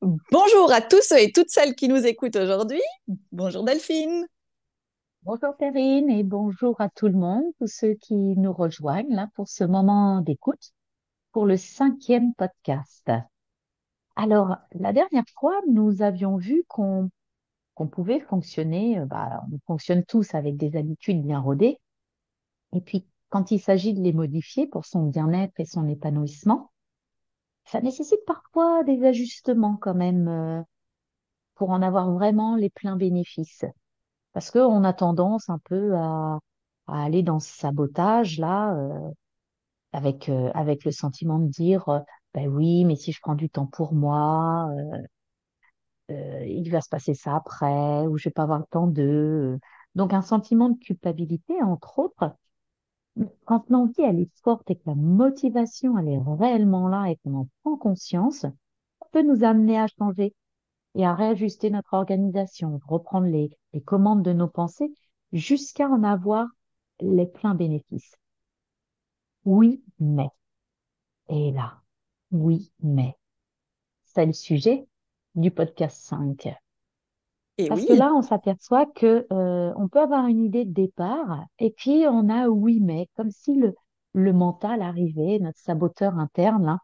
Bonjour à tous et toutes celles qui nous écoutent aujourd'hui. Bonjour Delphine. Bonjour Perrine et bonjour à tout le monde, tous ceux qui nous rejoignent là pour ce moment d'écoute pour le cinquième podcast. Alors, la dernière fois, nous avions vu qu'on pouvait fonctionner, euh, bah, on fonctionne tous avec des habitudes bien rodées, et puis quand il s'agit de les modifier pour son bien-être et son épanouissement, ça nécessite parfois des ajustements quand même euh, pour en avoir vraiment les pleins bénéfices. Parce qu'on a tendance un peu à, aller dans ce sabotage là, euh, avec, euh, avec le sentiment de dire, ben oui, mais si je prends du temps pour moi, il va se passer ça après, ou je vais pas avoir le temps de. Donc un sentiment de culpabilité, entre autres. Quand l'envie, elle est forte et que la motivation, elle est réellement là et qu'on en prend conscience, ça peut nous amener à changer et à réajuster notre organisation, reprendre les, les commandes de nos pensées jusqu'à en avoir les pleins bénéfices. Oui, mais. Et là, oui, mais. C'est le sujet du podcast 5. Et Parce que là, on s'aperçoit que euh, on peut avoir une idée de départ et puis on a oui, mais, comme si le, le mental arrivait, notre saboteur interne, là,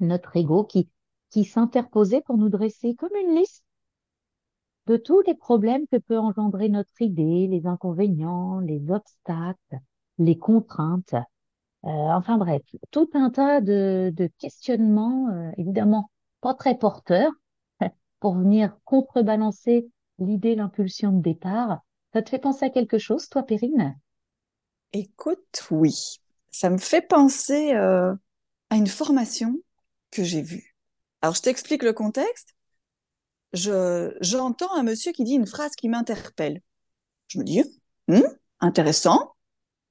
notre ego qui, qui s'interposait pour nous dresser comme une liste de tous les problèmes que peut engendrer notre idée, les inconvénients, les obstacles, les contraintes. Euh, enfin bref, tout un tas de, de questionnements, euh, évidemment pas très porteurs, pour venir contrebalancer l'idée, l'impulsion de départ. Ça te fait penser à quelque chose, toi, Perrine? écoute, oui. Ça me fait penser euh, à une formation que j'ai vue. Alors, je t'explique le contexte. Je, j'entends un monsieur qui dit une phrase qui m'interpelle. Je me dis, Hum, intéressant.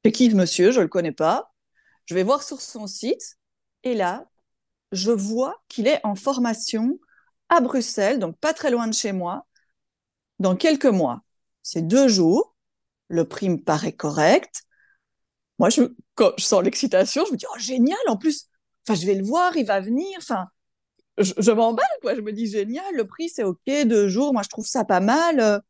C'est qui ce monsieur? Je le connais pas. Je vais voir sur son site. Et là, je vois qu'il est en formation à Bruxelles, donc pas très loin de chez moi, dans quelques mois. C'est deux jours. Le prix me paraît correct. Moi, je, quand je sens l'excitation, je me dis, oh, génial, en plus, enfin, je vais le voir, il va venir, enfin, je, m'emballe, quoi. Je me dis, génial, le prix, c'est OK, deux jours, moi, je trouve ça pas mal.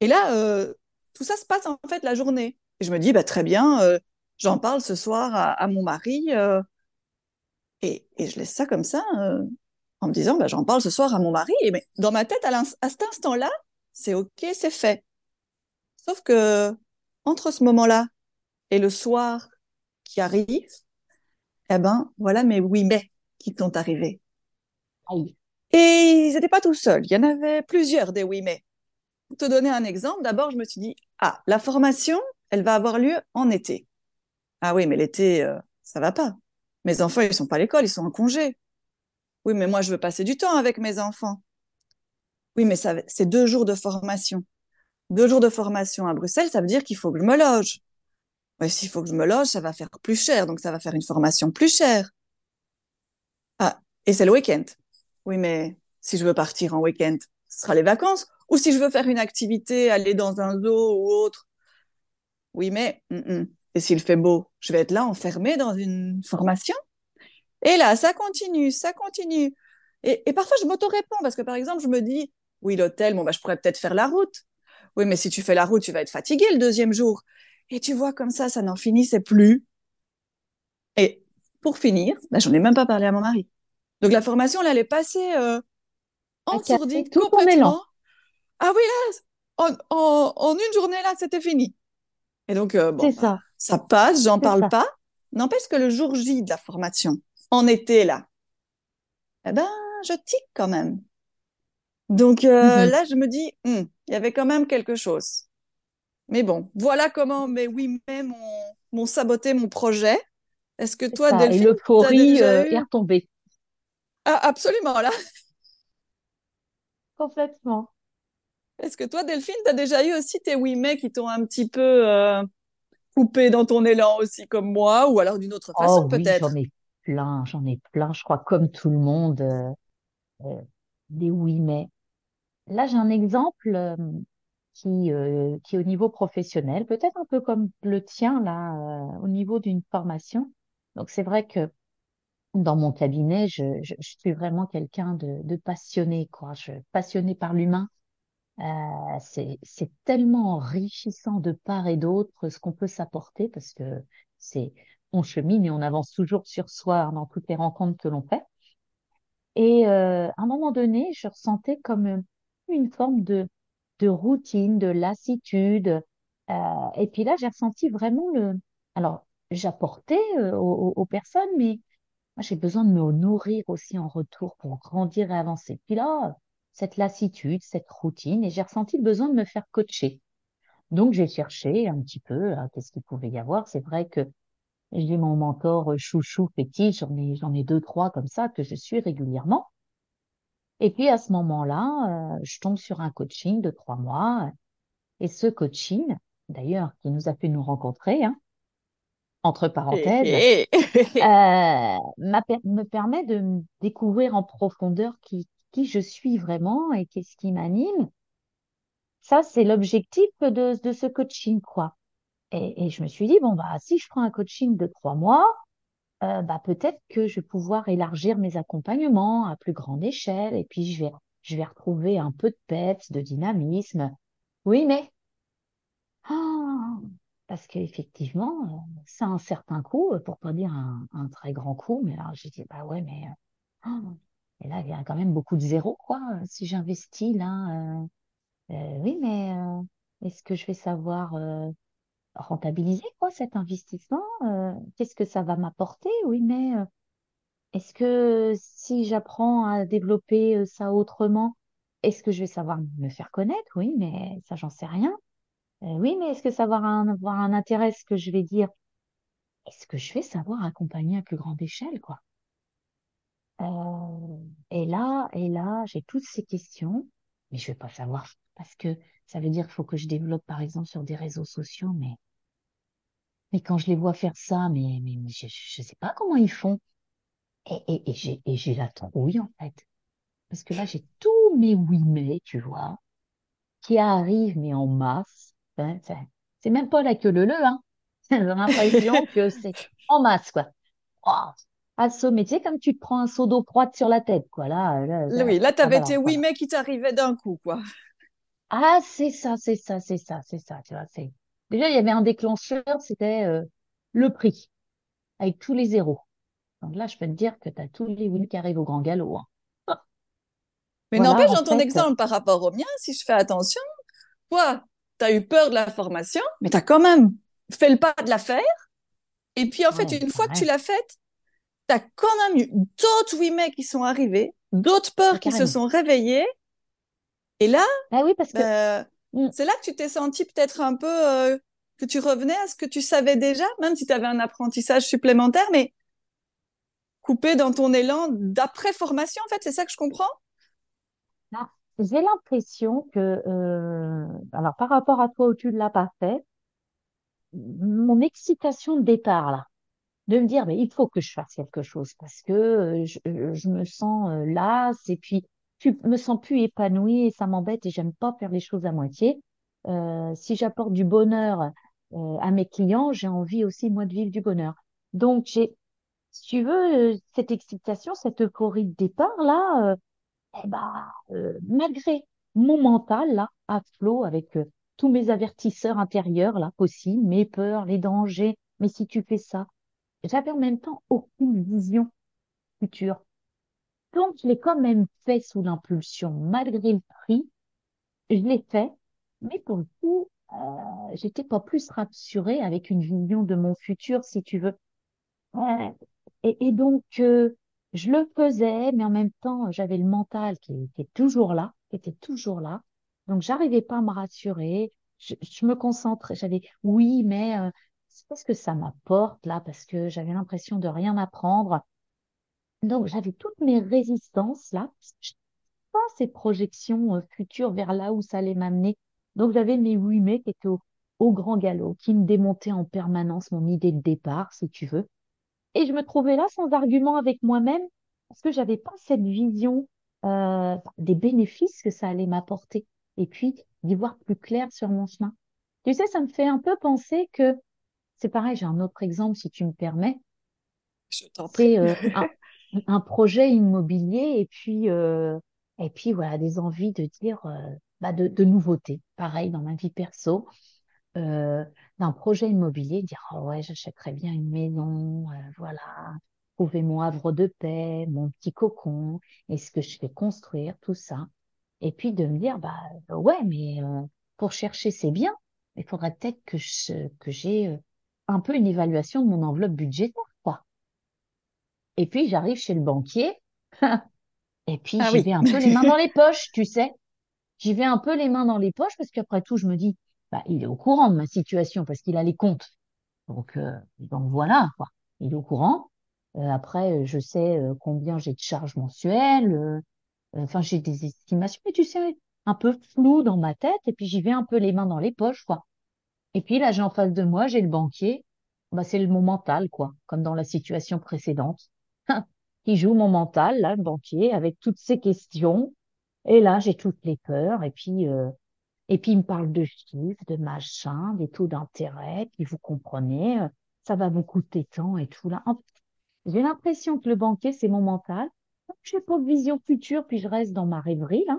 Et là, euh, tout ça se passe, en fait, la journée. Et je me dis, bah, très bien, euh, j'en parle ce soir à, mon mari, euh, et, je laisse ça comme ça, en me disant, bah, j'en parle ce soir à mon mari. Et mais dans ma tête, à, à cet instant-là, c'est OK, c'est fait. Sauf que, entre ce moment-là et le soir qui arrive, eh ben, voilà mes oui mais qui sont arrivés. Et ils n'étaient pas tout seuls. Il y en avait plusieurs des oui mais. Pour te donner un exemple, d'abord, je me suis dit, ah, la formation, elle va avoir lieu en été. Ah oui, mais l'été, euh, ça va pas. Mes enfants, ils sont pas à l'école, ils sont en congé. Oui, mais moi, je veux passer du temps avec mes enfants. Oui, mais c'est deux jours de formation. Deux jours de formation à Bruxelles, ça veut dire qu'il faut que je me loge. Ouais, s'il faut que je me loge, ça va faire plus cher, donc ça va faire une formation plus chère. Ah, et c'est le week-end. Oui, mais si je veux partir en week-end, ce sera les vacances. Ou si je veux faire une activité, aller dans un zoo ou autre. Oui, mais, et s'il fait beau, je vais être là enfermée dans une formation? Et là, ça continue, ça continue. Et, et parfois, je m'auto-réponds parce que, par exemple, je me dis, oui, l'hôtel, bon, bah, je pourrais peut-être faire la route. Oui, mais si tu fais la route, tu vas être fatigué le deuxième jour. Et tu vois, comme ça, ça n'en finissait plus. Et pour finir, bah, j'en ai même pas parlé à mon mari. Donc la formation, là, elle est passée euh, tout complètement. Ah oui, là, en, en, en une journée, là, c'était fini. Et donc, euh, bon, bah, ça, ça passe, j'en parle ça. pas. N'empêche que le jour J de la formation, en été, là, eh ben, je tique quand même. Donc euh, Mhm. là, je me dis, hmm, il y avait quand même quelque chose. Mais bon, voilà comment mes oui mais m'ont saboté mon projet. Est-ce que toi. Et Delphine, tu as l'euphorie déjà euh, est eu... retombée Ah, absolument, là. complètement. Est-ce que toi, Delphine, tu as déjà eu aussi tes oui mais qui t'ont un petit peu euh, coupé dans ton élan aussi comme moi, ou alors d'une autre façon Oh oui, j'en peut-être? ai j'en ai plein, je crois, comme tout le monde, euh, euh, des oui, mais. Là, j'ai un exemple euh, qui, euh, qui au niveau professionnel, peut-être un peu comme le tien, là, au niveau d'une formation. Donc, c'est vrai que dans mon cabinet, je, suis vraiment quelqu'un de, passionné, quoi. Passionné par l'humain. C'est tellement enrichissant de part et d'autre ce qu'on peut s'apporter parce que c'est, on chemine et on avance toujours sur soi dans toutes les rencontres que l'on fait. Et euh, à un moment donné, je ressentais comme une forme de, de routine, de lassitude. Euh, et puis là, j'ai ressenti vraiment le... Alors, j'apportais euh, aux, personnes, mais moi, j'ai besoin de me nourrir aussi en retour pour grandir et avancer. Puis là, cette lassitude, cette routine, et j'ai ressenti le besoin de me faire coacher. Donc, j'ai cherché un petit peu euh, qu'est-ce qu'il pouvait y avoir. C'est vrai que j'ai mon mentor euh, chouchou fétiche, j'en ai, j'en ai deux, trois comme ça que je suis régulièrement. Et puis, à ce moment-là, euh, je tombe sur un coaching de trois mois. Et ce coaching, d'ailleurs, qui nous a fait nous rencontrer, hein, entre parenthèses, euh, me permet de découvrir en profondeur qui, qui je suis vraiment et qu'est-ce qui m'anime. Ça, c'est l'objectif de, de ce coaching, quoi. Et, je me suis dit, bon, bah, si je prends un coaching de trois mois, euh, bah, peut-être que je vais pouvoir élargir mes accompagnements à plus grande échelle et puis je vais, je vais retrouver un peu de peps, de dynamisme. Oui, mais, ah, parce qu'effectivement, ça a un certain coût, euh, pour pas dire un, très grand coût, mais là, j'ai dit, bah ouais, mais, ah, et là, il y a quand même beaucoup de zéros, quoi. Si j'investis là, euh, oui, mais est-ce que je vais savoir rentabiliser, quoi, cet investissement? Euh, qu'est-ce que ça va m'apporter? Oui, mais euh, est-ce que si j'apprends à développer euh, ça autrement, est-ce que je vais savoir me faire connaître? Oui, mais ça, j'en sais rien. Oui, mais est-ce que ça va avoir un, avoir un intérêt, ce que je vais dire? Est-ce que je vais savoir accompagner à plus grande échelle, quoi? Et là, et là, j'ai toutes ces questions, mais je vais pas savoir parce que ça veut dire qu'il faut que je développe, par exemple, sur des réseaux sociaux, mais, mais quand je les vois faire ça, mais, mais, mais je, je sais pas comment ils font. Et, et, et j'ai, et j'ai la trouille, en fait. Parce que là, j'ai tous mes oui mais, tu vois, qui arrivent, mais en masse. Hein, c'est c'est même pas la queue leu leu, hein. J'ai l'impression que c'est en masse, quoi. Oh, assommé, tu sais, comme tu te prends un seau d'eau froide sur la tête, quoi. Là, là, ça- Oui, là, tu ah, tes oui, mais qui t'arrivaient d'un coup, quoi. Ah, c'est ça, c'est ça, c'est ça, c'est ça, tu vois. C'est... Déjà, il y avait un déclencheur, c'était euh, le prix, avec tous les zéros. Donc là, je peux te dire que tu as tous les wins qui arrivent au grand galop. hein. Mais Voilà, n'empêche, dans ton fait. exemple par rapport au mien, si je fais attention, toi, tu as eu peur de la formation, mais tu as quand même fait le pas de la faire. Et puis, en fait, Ouais, une fois que tu l'as faite, tu as quand même eu d'autres oui, mais qui sont arrivés, d'autres peurs qui se sont réveillées. Et là, Ah oui, parce que ben, mm, c'est là que tu t'es senti peut-être un peu euh, que tu revenais à ce que tu savais déjà, même si tu avais un apprentissage supplémentaire, mais coupé dans ton élan d'après-formation, en fait, c'est ça que je comprends? j'ai l'impression que, euh, alors par rapport à toi où tu ne l'as pas fait, mon excitation de départ, là, de me dire, mais il faut que je fasse quelque chose parce que euh, je, euh, je me sens euh, lasse et puis je me sens plus épanouie et ça m'embête et j'aime pas faire les choses à moitié. Euh, si j'apporte du bonheur euh, à mes clients, j'ai envie aussi, moi, de vivre du bonheur. Donc, j'ai, si tu veux, euh, cette excitation, cette euphorie de départ, là, eh ben, malgré mon mental, là, à flot avec tous mes avertisseurs intérieurs, là, possibles, mes peurs, les dangers, mais si tu fais ça, j'avais en même temps aucune vision future. Donc, je l'ai quand même fait sous l'impulsion, malgré le prix. Je l'ai fait, mais pour le coup, euh, j'étais pas plus rassurée avec une vision de mon futur, si tu veux. Ouais. Et, donc, euh, je le faisais, mais en même temps, j'avais le mental qui était toujours là, qui était toujours là. Donc, j'arrivais pas à me rassurer. Je, je me concentrais. J'avais, oui, mais euh, c'est parce que ça m'apporte là, parce que j'avais l'impression de rien apprendre. Donc, j'avais toutes mes résistances là. Je pas ces projections euh, futures vers là où ça allait m'amener. Donc, j'avais mes oui, mais qui étaient au, au grand galop, qui me démontaient en permanence mon idée de départ, si tu veux. Et je me trouvais là sans argument avec moi-même parce que j'avais pas cette vision euh, des bénéfices que ça allait m'apporter et puis d'y voir plus clair sur mon chemin. Tu sais, ça me fait un peu penser que c'est pareil, j'ai un autre exemple si tu me permets. Je t'en prie. C'est euh, un, un projet immobilier et puis, euh, et puis voilà, des envies de dire euh, bah, de, de nouveautés. Pareil dans ma vie perso, euh, d'un projet immobilier, dire oh ouais, j'achèterais bien une maison, euh, voilà, trouver mon havre de paix, mon petit cocon, et ce que je fais construire, tout ça? Et puis de me dire bah ouais, mais pour chercher c'est bien, il faudrait peut-être que je, que j'ai un peu une évaluation de mon enveloppe budgétaire. Et puis j'arrive chez le banquier. Et puis, Ah j'y oui. vais un peu les mains dans les poches, tu sais. J'y vais un peu les mains dans les poches parce qu'après tout, je me dis, bah, il est au courant de ma situation parce qu'il a les comptes. Donc, euh, donc voilà, quoi. Il est au courant. Euh, après, euh, je sais euh, combien j'ai de charges mensuelles. Enfin, j'ai des estimations, mais tu sais, un peu flou dans ma tête. Et puis, j'y vais un peu les mains dans les poches, quoi. Et puis là, j'ai en face de moi, j'ai le banquier. Bah, c'est le mon mental, quoi, comme dans la situation précédente. Qui joue mon mental, là, le banquier, avec toutes ces questions. Et là, j'ai toutes les peurs. Et puis, euh, et puis, il me parle de chiffres, de machin, des taux d'intérêt. Puis, vous comprenez, euh, ça va vous coûter tant et tout là. J'ai l'impression que le banquier, c'est mon mental. Je n'ai pas de vision future, puis je reste dans ma rêverie, là,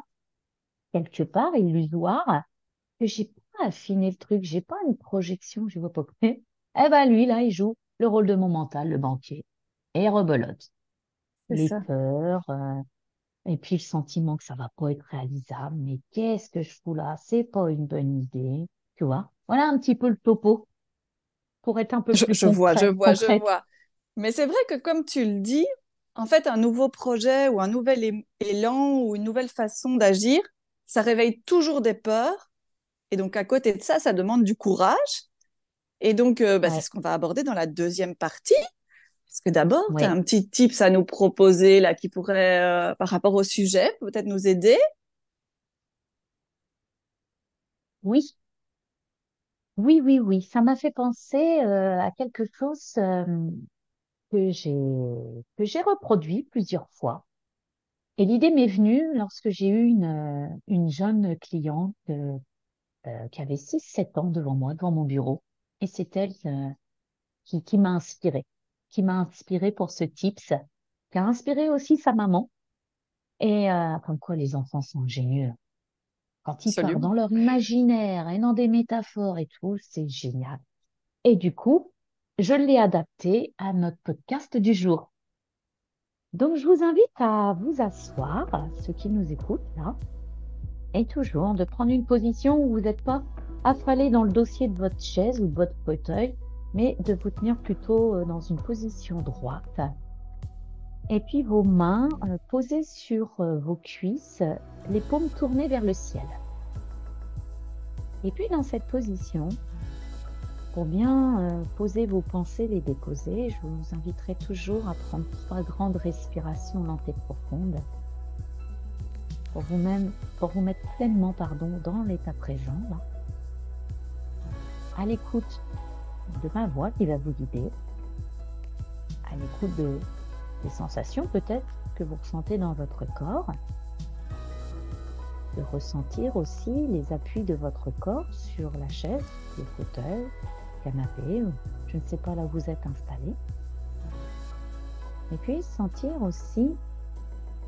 quelque part, illusoire, que j'ai pas affiné le truc, j'ai pas une projection, je vois pas. Eh ben, lui, là, il joue le rôle de mon mental, le banquier. Et il rebelote. C'est Les ça. peurs, euh, et puis le sentiment que ça va pas être réalisable. Mais qu'est-ce que je fous là? C'est pas une bonne idée. Tu vois? Voilà un petit peu le topo pour être un peu Je, plus je vois, je vois, je concrète. vois. Mais c'est vrai que comme tu le dis, en fait, un nouveau projet ou un nouvel é- élan ou une nouvelle façon d'agir, ça réveille toujours des peurs. Et donc, à côté de ça, ça demande du courage. Et donc, euh, bah, c'est Ouais, ce qu'on va aborder dans la deuxième partie. Parce que d'abord, tu as un petit tips à nous proposer là qui pourrait, euh, par rapport au sujet, peut-être nous aider. oui, oui, oui, oui. Ça m'a fait penser euh, à quelque chose euh, que j'ai que j'ai reproduit plusieurs fois. Et l'idée m'est venue lorsque j'ai eu une, euh, une jeune cliente qui avait six sept ans devant moi, devant mon bureau. Et c'est elle qui, qui m'a inspirée, qui m'a inspirée pour ce tips, qui a inspiré aussi sa maman. Et euh, comme quoi les enfants sont ingénieux. Quand ils partent dans Absolument. leur imaginaire et dans des métaphores et tout, c'est génial. Et du coup, je l'ai adapté à notre podcast du jour. Donc, je vous invite à vous asseoir, ceux qui nous écoutent là, et toujours de prendre une position où vous n'êtes pas affalé dans le dossier de votre chaise ou de votre fauteuil, mais de vous tenir plutôt euh, dans une position droite. Et puis vos mains euh, posées sur euh, vos cuisses, les paumes tournées vers le ciel. Et puis dans cette position, pour bien poser vos pensées, les déposer, je vous inviterai toujours à prendre trois grandes respirations lentes et profondes pour vous, même, pour vous mettre pleinement pardon, dans l'état présent, à l'écoute de ma voix qui va vous guider, à l'écoute de, des sensations peut-être que vous ressentez dans votre corps, de ressentir aussi les appuis de votre corps sur la chaise, le fauteuil, le canapé, je ne sais pas là où vous êtes installé. Et puis sentir aussi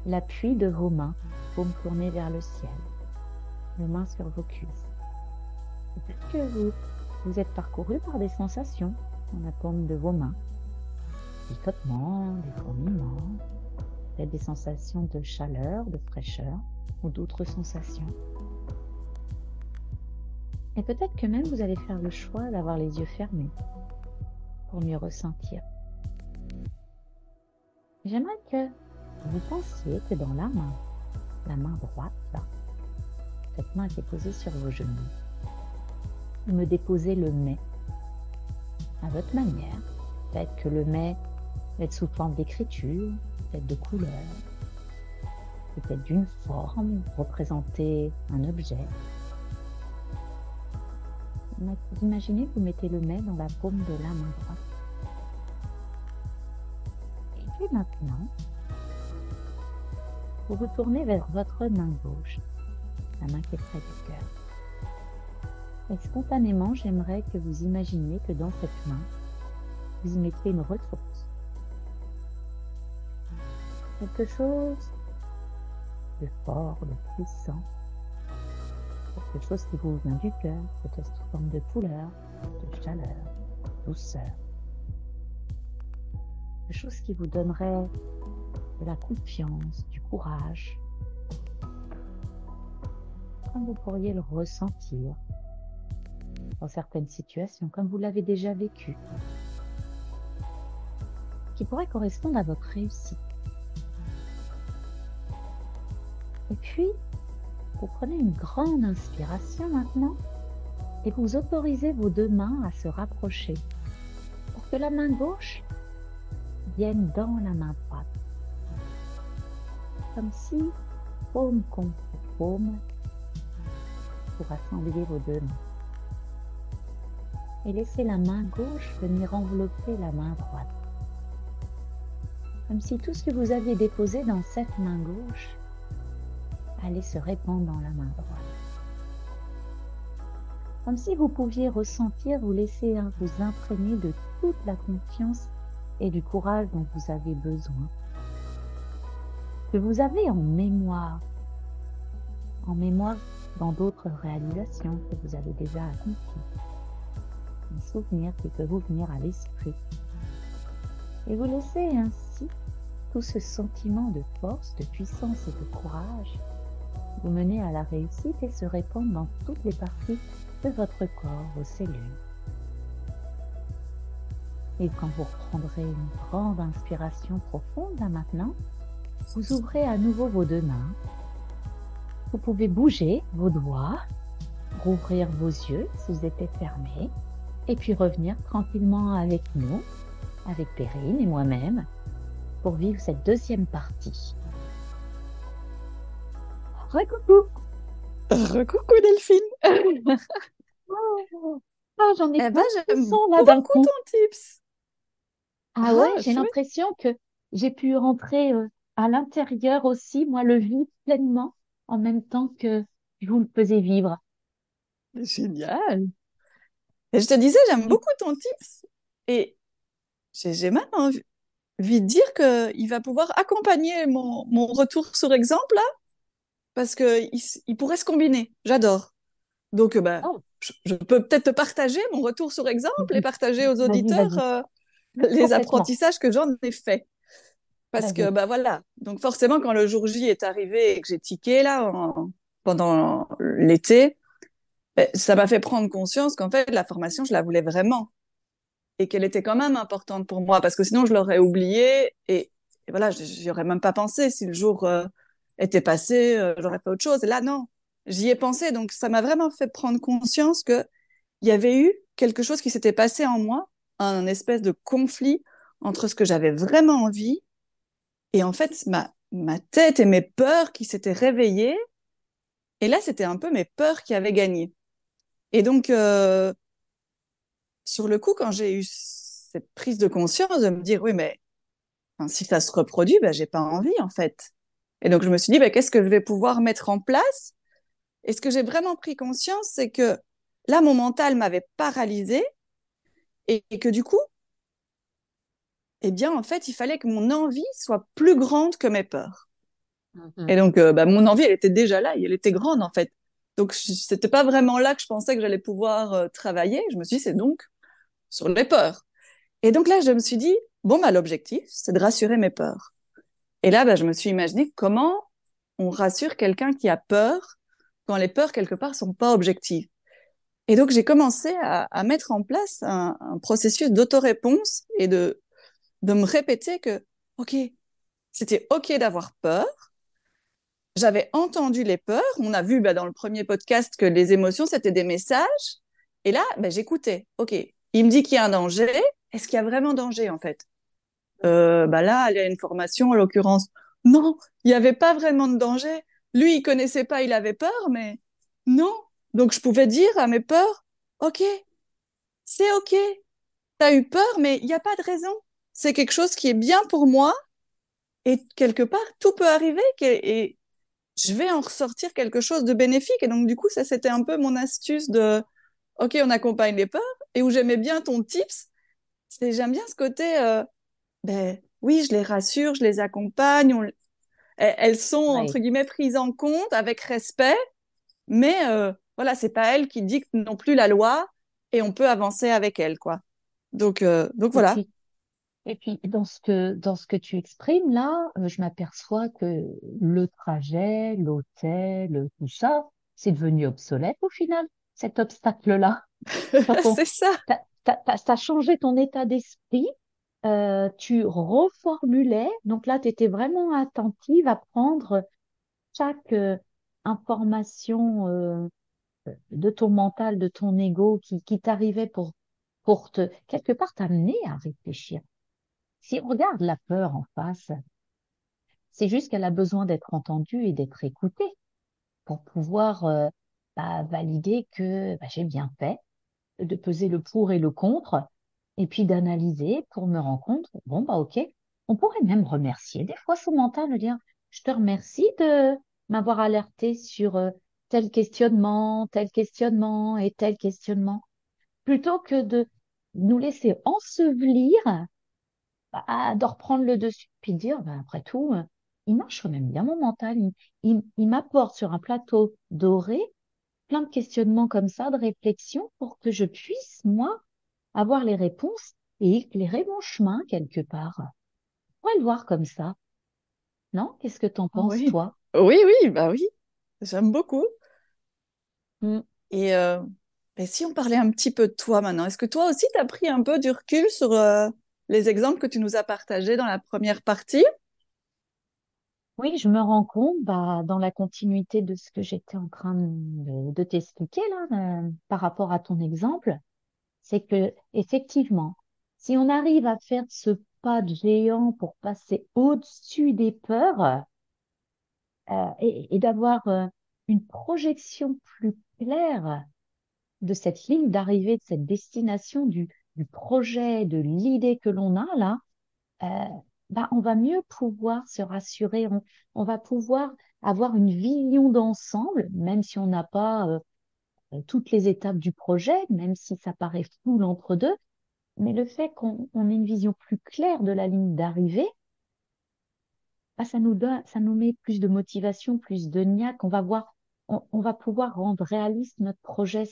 l'appui de vos mains, paumes tournées vers le ciel, les mains sur vos cuisses. Peut-être que vous, vous êtes parcouru par des sensations dans la paume de vos mains, des picotements, des fourmillements, peut-être des sensations de chaleur, de fraîcheur ou d'autres sensations. Et peut-être que même vous allez faire le choix d'avoir les yeux fermés pour mieux ressentir. J'aimerais que vous pensiez que dans la main, la main droite, là, cette main qui est posée sur vos genoux, me déposez le mets à votre manière. Peut-être que le mets va être sous forme d'écriture, peut-être de couleur, peut-être d'une forme, représenter un objet. Vous imaginez vous mettez le mets dans la paume de la main droite. Et puis maintenant, vous vous tournez vers votre main gauche, la main qui est près du cœur. Et spontanément, j'aimerais que vous imaginiez que dans cette main, vous y mettiez une ressource. quelque chose de fort, de puissant, quelque chose qui vous vient du cœur, peut-être sous forme de couleur, de chaleur, de douceur. Quelque chose qui vous donnerait de la confiance, du courage, comme vous pourriez le ressentir dans certaines situations, comme vous l'avez déjà vécu, qui pourrait correspondre à votre réussite. Et puis, vous prenez une grande inspiration maintenant et vous autorisez vos deux mains à se rapprocher pour que la main gauche vienne dans la main droite. Comme si, paume contre paume, vous rassembliez vos deux mains. Et laissez la main gauche venir envelopper la main droite. Comme si tout ce que vous aviez déposé dans cette main gauche allait se répandre dans la main droite. Comme si vous pouviez ressentir, vous laisser vous imprégner de toute la confiance et du courage dont vous avez besoin. Que vous avez en mémoire, en mémoire dans d'autres réalisations que vous avez déjà accomplies. Un souvenir qui peut vous venir à l'esprit. Et vous laissez ainsi tout ce sentiment de force, de puissance et de courage vous mener à la réussite et se répandre dans toutes les parties de votre corps, vos cellules. Et quand vous reprendrez une grande inspiration profonde là maintenant, vous ouvrez à nouveau vos deux mains. Vous pouvez bouger vos doigts, rouvrir vos yeux si vous étaient fermés, et puis revenir tranquillement avec nous, avec Perrine et moi-même, pour vivre cette deuxième partie. Recoucou. Recoucou Delphine. Ah, j'en ai eh pas ben, là d'un beaucoup coup. ton tips. Ah ouais, Ah, j'ai chouette. l'impression que j'ai pu rentrer euh, à l'intérieur aussi, moi le vivre pleinement, en même temps que je vous le faisais vivre. Génial. Et je te disais, j'aime beaucoup ton tips. Et j'ai même envie de dire qu'il va pouvoir accompagner mon, mon retour sur exemple là, parce que il, pourrait se combiner. J'adore. Donc, bah, Oh, je, je peux peut-être te partager mon retour sur exemple et partager aux auditeurs euh, les apprentissages que j'en ai faits. Parce que, bah voilà. Donc, forcément, quand le jour J est arrivé et que j'ai tiqué là en- pendant l'été, ben, ça m'a fait prendre conscience qu'en fait, la formation, je la voulais vraiment et qu'elle était quand même importante pour moi parce que sinon, je l'aurais oubliée et, et voilà, j'y aurais même pas pensé si le jour euh, était passé, euh, j'aurais fait autre chose. Et là, non, j'y ai pensé. Donc, ça m'a vraiment fait prendre conscience que il y avait eu quelque chose qui s'était passé en moi, un espèce de conflit entre ce que j'avais vraiment envie et en fait, ma, ma tête et mes peurs qui s'étaient réveillées. Et là, c'était un peu mes peurs qui avaient gagné. Et donc, euh, sur le coup, quand j'ai eu cette prise de conscience de me dire, oui, mais enfin, si ça se reproduit, ben, j'ai pas envie, en fait. Et donc, je me suis dit, ben, qu'est-ce que je vais pouvoir mettre en place? Et ce que j'ai vraiment pris conscience, c'est que là, mon mental m'avait paralysée et, et que du coup, eh bien, en fait, il fallait que mon envie soit plus grande que mes peurs. Mhm. Et donc, euh, bah, mon envie, elle était déjà là, et elle était grande, en fait. Donc, c'était pas vraiment là que je pensais que j'allais pouvoir euh, travailler. Je me suis dit, c'est donc sur les peurs. Et donc là, je me suis dit, bon, bah, l'objectif, c'est de rassurer mes peurs. Et là, bah, je me suis imaginé comment on rassure quelqu'un qui a peur quand les peurs, quelque part, sont pas objectives. Et donc, j'ai commencé à, à mettre en place un, un processus d'autoréponse et de, de me répéter que, OK, c'était OK d'avoir peur. J'avais entendu les peurs. On a vu bah, dans le premier podcast que les émotions, c'était des messages. Et là, bah, j'écoutais. OK, il me dit qu'il y a un danger. Est-ce qu'il y a vraiment danger, en fait? Euh, bah Là, il y a une formation, en l'occurrence. Non, il n'y avait pas vraiment de danger. Lui, il connaissait pas, il avait peur, mais non. Donc, je pouvais dire à mes peurs, OK, c'est OK. Tu as eu peur, mais il n'y a pas de raison. C'est quelque chose qui est bien pour moi. Et quelque part, tout peut arriver. Et je vais en ressortir quelque chose de bénéfique. Et donc, du coup, ça, c'était un peu mon astuce de, OK, on accompagne les peurs. Et où j'aimais bien ton tips, c'est j'aime bien ce côté, euh, ben, oui, je les rassure, je les accompagne. on- elles sont, entre guillemets, prises en compte avec respect, mais euh, voilà, c'est pas elles qui dictent non plus la loi et on peut avancer avec elles, quoi. Donc, euh, donc voilà. Et puis dans ce que, dans ce que tu exprimes là, euh, je m'aperçois que le trajet, l'hôtel, tout ça, c'est devenu obsolète au final, cet obstacle-là. C'est ça. t'as, t'as- t'as changé ton état d'esprit, euh, tu reformulais, donc là, tu étais vraiment attentive à prendre chaque euh, information euh, de ton mental, de ton ego qui, qui t'arrivait pour, pour te, quelque part, t'amener à réfléchir. Si on regarde la peur en face, c'est juste qu'elle a besoin d'être entendue et d'être écoutée pour pouvoir euh, bah, valider que bah, j'ai bien fait, de peser le pour et le contre, et puis d'analyser pour me rendre compte, bon, bah ok, on pourrait même remercier des fois son mental, de dire, je te remercie de m'avoir alerté sur euh, tel questionnement, tel questionnement et tel questionnement, plutôt que de nous laisser ensevelir bah, de reprendre le dessus, puis de dire, bah, après tout, euh, il marche quand même bien mon mental. Il, il- il m'apporte sur un plateau doré plein de questionnements comme ça, de réflexion, pour que je puisse, moi, avoir les réponses et éclairer mon chemin quelque part. On pourrait le voir comme ça, non? Qu'est-ce que t'en penses, Oui. toi? Oui, oui, bah oui. J'aime beaucoup. Hmm. Et, euh, et si on parlait un petit peu de toi maintenant, est-ce que toi aussi, tu as pris un peu du recul sur euh, les exemples que tu nous as partagés dans la première partie? Oui, je me rends compte, bah, dans la continuité de ce que j'étais en train de, t'expliquer là, euh, par rapport à ton exemple, c'est que effectivement, si on arrive à faire ce pas de géant pour passer au-dessus des peurs euh, et, et d'avoir euh, une projection plus claire de cette ligne d'arrivée, de cette destination, du, du projet, de l'idée que l'on a là, euh, bah, on va mieux pouvoir se rassurer, on, on va pouvoir avoir une vision d'ensemble, même si on n'a pas euh, toutes les étapes du projet, même si ça paraît flou l'entre-deux, mais le fait qu'on on ait une vision plus claire de la ligne d'arrivée, bah, ça nous donne, ça nous met plus de motivation, plus de niaque. On va voir, on, on va pouvoir rendre réaliste notre projet,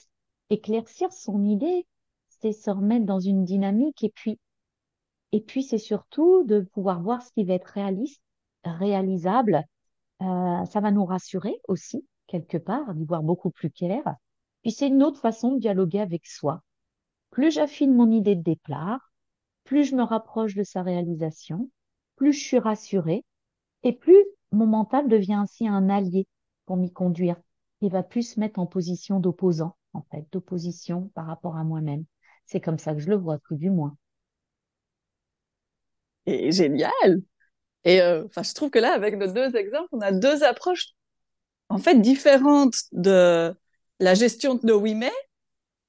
éclaircir son idée, c'est se remettre dans une dynamique et puis, et puis c'est surtout de pouvoir voir ce qui va être réaliste, réalisable. Euh, ça va nous rassurer aussi, quelque part, d'y voir beaucoup plus clair. Puis c'est une autre façon de dialoguer avec soi. Plus j'affine mon idée de départ, plus je me rapproche de sa réalisation, plus je suis rassurée et plus mon mental devient ainsi un allié pour m'y conduire. Il va plus se mettre en position d'opposant, en fait, d'opposition par rapport à moi-même. C'est comme ça que je le vois, tout du moins. Et génial! Et euh, enfin, je trouve que là, avec nos deux exemples, on a deux approches en fait différentes de la gestion de nos oui mais,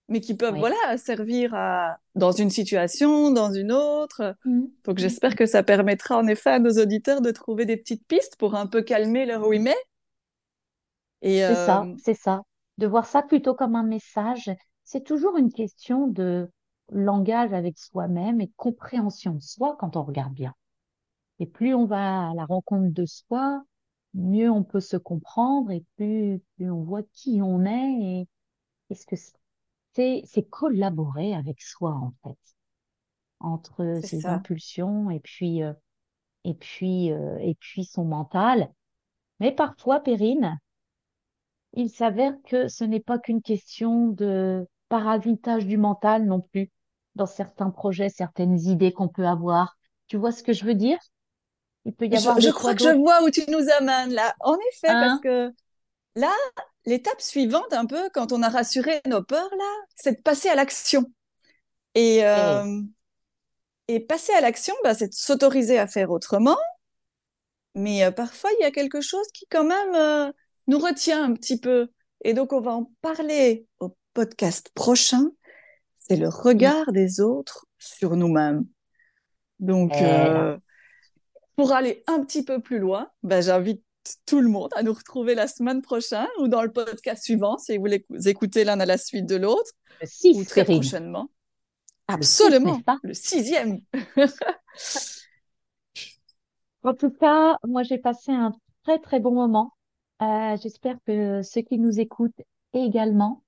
mais qui peuvent Oui. voilà servir à dans une situation, dans une autre. Mm. Donc j'espère que ça permettra en effet à nos auditeurs de trouver des petites pistes pour un peu calmer leur oui mais. Et C'est ça, euh, c'est ça. De voir ça plutôt comme un message, c'est toujours une question de langage avec soi-même et de compréhension de soi quand on regarde bien. Et plus on va à la rencontre de soi, mieux on peut se comprendre et plus, plus on voit qui on est et qu'est-ce que c'est, c'est collaborer avec soi en fait, entre ses ça. impulsions et puis, euh, et puis, euh, et puis son mental. Mais parfois, Perrine, il s'avère que ce n'est pas qu'une question de paravitage du mental non plus dans certains projets, certaines idées qu'on peut avoir. Tu vois ce que je veux dire? Il peut y Je, avoir je des crois que je vois où tu nous amènes là. En effet, parce hein? que là, l'étape suivante, un peu, quand on a rassuré nos peurs, là, c'est de passer à l'action. Et, Eh, euh, et passer à l'action, bah, c'est de s'autoriser à faire autrement. Mais euh, parfois, il y a quelque chose qui, quand même, euh, nous retient un petit peu. Et donc, on va en parler au podcast prochain. C'est le regard des autres sur nous-mêmes. Donc, eh euh, pour aller un petit peu plus loin, bah, j'invite tout le monde à nous retrouver la semaine prochaine ou dans le podcast suivant, si vous voulez écouter l'un à la suite de l'autre, ou 6, très prochainement. Le 6, n'est-ce Absolument, pas? le sixième. En tout cas, moi, j'ai passé un très, très bon moment. Euh, j'espère que ceux qui nous écoutent également.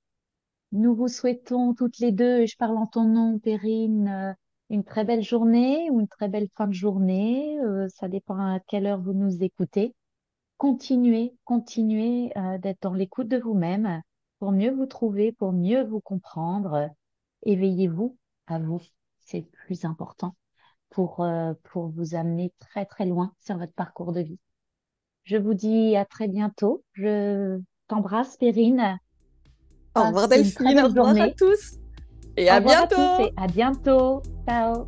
Nous vous souhaitons toutes les deux, et je parle en ton nom, Perrine, euh, une très belle journée ou une très belle fin de journée. Euh, ça dépend à quelle heure vous nous écoutez. Continuez, continuez euh, d'être dans l'écoute de vous-même pour mieux vous trouver, pour mieux vous comprendre. Éveillez-vous à vous, c'est le plus important pour, pour vous amener très très loin sur votre parcours de vie. Je vous dis à très bientôt. Je t'embrasse, Perrine. Au revoir Delphine, au revoir à tous. Et à bientôt. À, tous et à bientôt. Ciao.